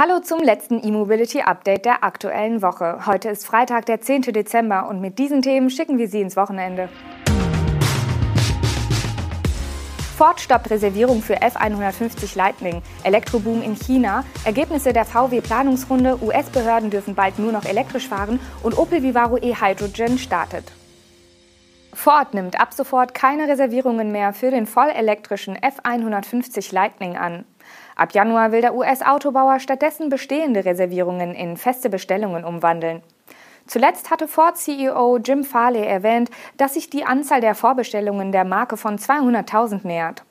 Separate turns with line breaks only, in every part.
Hallo zum letzten E-Mobility Update der aktuellen Woche. Heute ist Freitag, der 10. Dezember und mit diesen Themen schicken wir Sie ins Wochenende. Ford stoppt Reservierung für F150 Lightning, Elektroboom in China, Ergebnisse der VW-Planungsrunde, US-Behörden dürfen bald nur noch elektrisch fahren und Opel Vivaro e-Hydrogen startet. Ford nimmt ab sofort keine Reservierungen mehr für den vollelektrischen F150 Lightning an. Ab Januar will der US-Autobauer stattdessen bestehende Reservierungen in feste Bestellungen umwandeln. Zuletzt hatte Ford-CEO Jim Farley erwähnt, dass sich die Anzahl der Vorbestellungen der Marke von 200.000 nähert.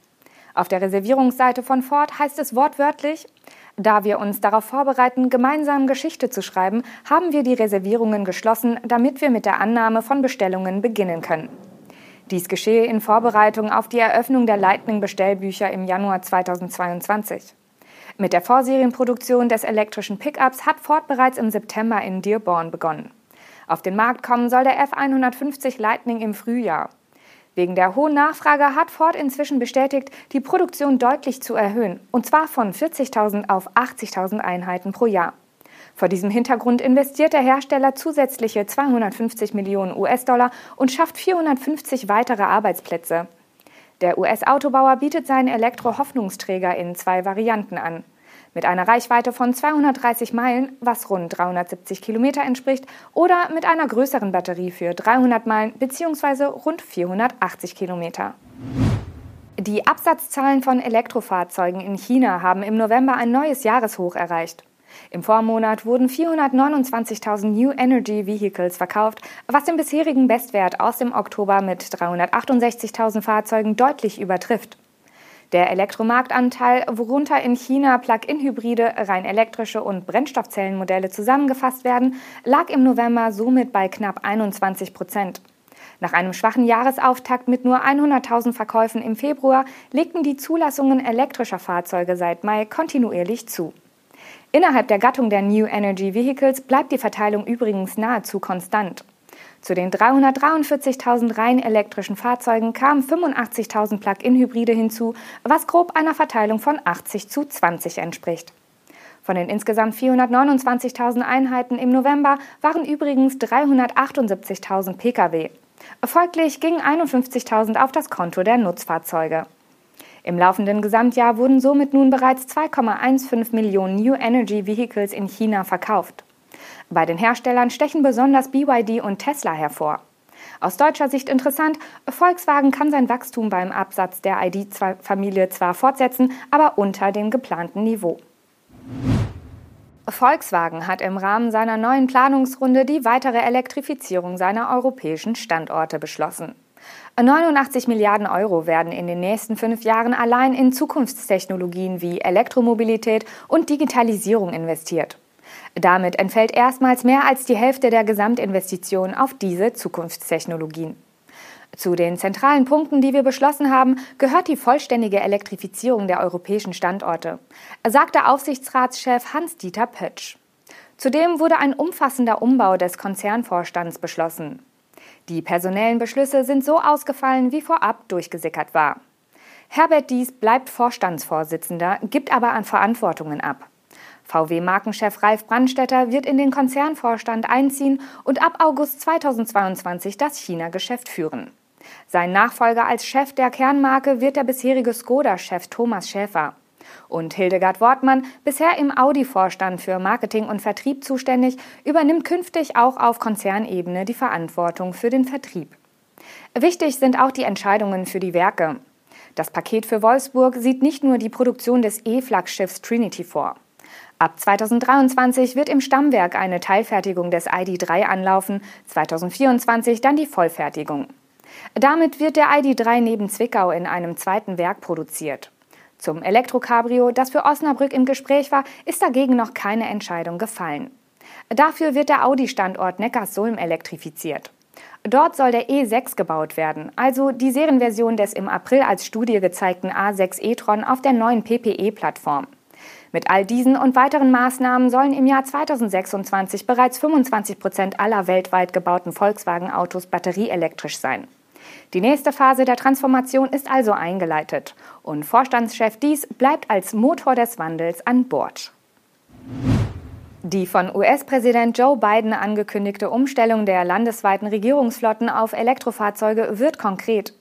Auf der Reservierungsseite von Ford heißt es wortwörtlich, da wir uns darauf vorbereiten, gemeinsam Geschichte zu schreiben, haben wir die Reservierungen geschlossen, damit wir mit der Annahme von Bestellungen beginnen können. Dies geschehe in Vorbereitung auf die Eröffnung der Lightning-Bestellbücher im Januar 2022. Mit der Vorserienproduktion des elektrischen Pickups hat Ford bereits im September in Dearborn begonnen. Auf den Markt kommen soll der F150 Lightning im Frühjahr. Wegen der hohen Nachfrage hat Ford inzwischen bestätigt, die Produktion deutlich zu erhöhen, und zwar von 40.000 auf 80.000 Einheiten pro Jahr. Vor diesem Hintergrund investiert der Hersteller zusätzliche 250 Millionen US-Dollar und schafft 450 weitere Arbeitsplätze. Der US-Autobauer bietet seinen Elektro-Hoffnungsträger in zwei Varianten an. Mit einer Reichweite von 230 Meilen, was rund 370 Kilometer entspricht, oder mit einer größeren Batterie für 300 Meilen bzw. rund 480 Kilometer. Die Absatzzahlen von Elektrofahrzeugen in China haben im November ein neues Jahreshoch erreicht. Im Vormonat wurden 429.000 New Energy Vehicles verkauft, was den bisherigen Bestwert aus dem Oktober mit 368.000 Fahrzeugen deutlich übertrifft. Der Elektromarktanteil, worunter in China Plug-in-Hybride, rein elektrische und Brennstoffzellenmodelle zusammengefasst werden, lag im November somit bei knapp 21 Prozent. Nach einem schwachen Jahresauftakt mit nur 100.000 Verkäufen im Februar legten die Zulassungen elektrischer Fahrzeuge seit Mai kontinuierlich zu. Innerhalb der Gattung der New Energy Vehicles bleibt die Verteilung übrigens nahezu konstant. Zu den 343.000 rein elektrischen Fahrzeugen kamen 85.000 Plug-in-Hybride hinzu, was grob einer Verteilung von 80 zu 20 entspricht. Von den insgesamt 429.000 Einheiten im November waren übrigens 378.000 Pkw. Folglich gingen 51.000 auf das Konto der Nutzfahrzeuge. Im laufenden Gesamtjahr wurden somit nun bereits 2,15 Millionen New Energy Vehicles in China verkauft. Bei den Herstellern stechen besonders BYD und Tesla hervor. Aus deutscher Sicht interessant, Volkswagen kann sein Wachstum beim Absatz der ID.2-Familie zwar fortsetzen, aber unter dem geplanten Niveau. Volkswagen hat im Rahmen seiner neuen Planungsrunde die weitere Elektrifizierung seiner europäischen Standorte beschlossen. 89 Milliarden Euro werden in den nächsten fünf Jahren allein in Zukunftstechnologien wie Elektromobilität und Digitalisierung investiert. Damit entfällt erstmals mehr als die Hälfte der Gesamtinvestitionen auf diese Zukunftstechnologien. Zu den zentralen Punkten, die wir beschlossen haben, gehört die vollständige Elektrifizierung der europäischen Standorte, sagte Aufsichtsratschef Hans-Dieter Pötsch. Zudem wurde ein umfassender Umbau des Konzernvorstands beschlossen. Die personellen Beschlüsse sind so ausgefallen, wie vorab durchgesickert war. Herbert Dies bleibt Vorstandsvorsitzender, gibt aber an Verantwortungen ab. VW-Markenchef Ralf Brandstetter wird in den Konzernvorstand einziehen und ab August 2022 das China-Geschäft führen. Sein Nachfolger als Chef der Kernmarke wird der bisherige Skoda-Chef Thomas Schäfer. Und Hildegard Wortmann, bisher im Audi-Vorstand für Marketing und Vertrieb zuständig, übernimmt künftig auch auf Konzernebene die Verantwortung für den Vertrieb. Wichtig sind auch die Entscheidungen für die Werke. Das Paket für Wolfsburg sieht nicht nur die Produktion des E-Flaggschiffs Trinity vor. Ab 2023 wird im Stammwerk eine Teilfertigung des ID3 anlaufen, 2024 dann die Vollfertigung. Damit wird der ID3 neben Zwickau in einem zweiten Werk produziert. Zum Elektrocabrio, das für Osnabrück im Gespräch war, ist dagegen noch keine Entscheidung gefallen. Dafür wird der Audi-Standort Neckarsulm elektrifiziert. Dort soll der E6 gebaut werden, also die Serienversion des im April als Studie gezeigten A6 e-tron auf der neuen PPE-Plattform. Mit all diesen und weiteren Maßnahmen sollen im Jahr 2026 bereits 25 Prozent aller weltweit gebauten Volkswagen-Autos batterieelektrisch sein. Die nächste Phase der Transformation ist also eingeleitet und Vorstandschef Dies bleibt als Motor des Wandels an Bord. Die von US-Präsident Joe Biden angekündigte Umstellung der landesweiten Regierungsflotten auf Elektrofahrzeuge wird konkret.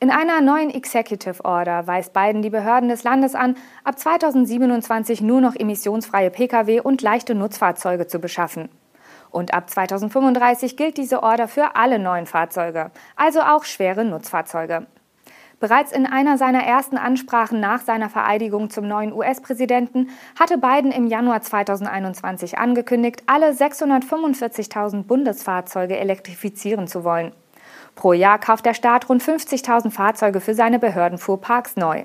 In einer neuen Executive Order weist Biden die Behörden des Landes an, ab 2027 nur noch emissionsfreie Pkw und leichte Nutzfahrzeuge zu beschaffen. Und ab 2035 gilt diese Order für alle neuen Fahrzeuge, also auch schwere Nutzfahrzeuge. Bereits in einer seiner ersten Ansprachen nach seiner Vereidigung zum neuen US-Präsidenten hatte Biden im Januar 2021 angekündigt, alle 645.000 Bundesfahrzeuge elektrifizieren zu wollen. Pro Jahr kauft der Staat rund 50.000 Fahrzeuge für seine Behördenfuhrparks neu.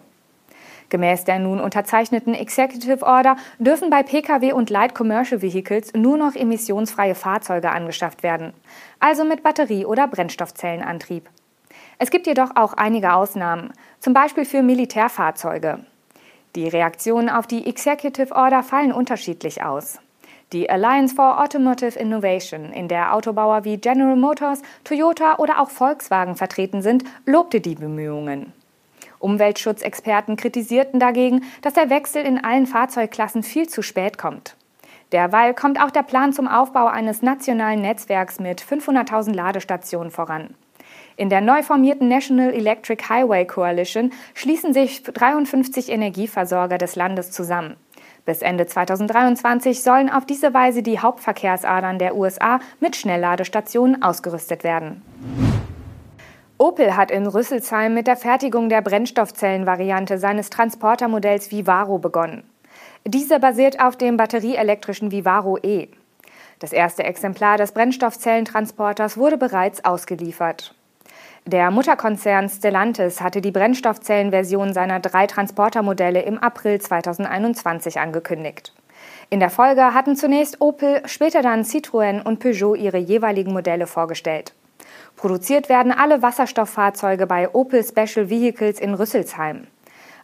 Gemäß der nun unterzeichneten Executive Order dürfen bei Pkw und Light Commercial Vehicles nur noch emissionsfreie Fahrzeuge angeschafft werden, also mit Batterie- oder Brennstoffzellenantrieb. Es gibt jedoch auch einige Ausnahmen, zum Beispiel für Militärfahrzeuge. Die Reaktionen auf die Executive Order fallen unterschiedlich aus. Die Alliance for Automotive Innovation, in der Autobauer wie General Motors, Toyota oder auch Volkswagen vertreten sind, lobte die Bemühungen. Umweltschutzexperten kritisierten dagegen, dass der Wechsel in allen Fahrzeugklassen viel zu spät kommt. Derweil kommt auch der Plan zum Aufbau eines nationalen Netzwerks mit 500.000 Ladestationen voran. In der neu formierten National Electric Highway Coalition schließen sich 53 Energieversorger des Landes zusammen. Bis Ende 2023 sollen auf diese Weise die Hauptverkehrsadern der USA mit Schnellladestationen ausgerüstet werden. Opel hat in Rüsselsheim mit der Fertigung der Brennstoffzellenvariante seines Transportermodells Vivaro begonnen. Diese basiert auf dem batterieelektrischen Vivaro E. Das erste Exemplar des Brennstoffzellentransporters wurde bereits ausgeliefert. Der Mutterkonzern Stellantis hatte die Brennstoffzellenversion seiner drei Transportermodelle im April 2021 angekündigt. In der Folge hatten zunächst Opel, später dann Citroën und Peugeot ihre jeweiligen Modelle vorgestellt. Produziert werden alle Wasserstofffahrzeuge bei Opel Special Vehicles in Rüsselsheim.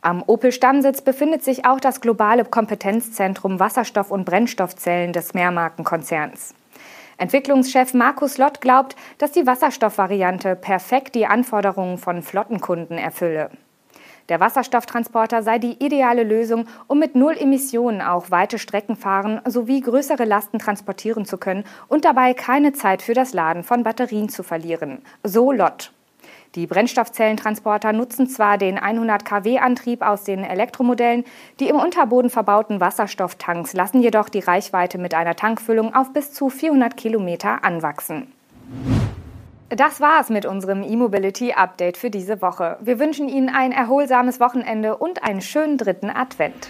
Am Opel-Stammsitz befindet sich auch das globale Kompetenzzentrum Wasserstoff- und Brennstoffzellen des Mehrmarkenkonzerns. Entwicklungschef Markus Lott glaubt, dass die Wasserstoffvariante perfekt die Anforderungen von Flottenkunden erfülle. Der Wasserstofftransporter sei die ideale Lösung, um mit Null Emissionen auch weite Strecken fahren sowie größere Lasten transportieren zu können und dabei keine Zeit für das Laden von Batterien zu verlieren. So Lott. Die Brennstoffzellentransporter nutzen zwar den 100 kW Antrieb aus den Elektromodellen, die im Unterboden verbauten Wasserstofftanks lassen jedoch die Reichweite mit einer Tankfüllung auf bis zu 400 Kilometer anwachsen. Das war's mit unserem E-Mobility Update für diese Woche. Wir wünschen Ihnen ein erholsames Wochenende und einen schönen dritten Advent.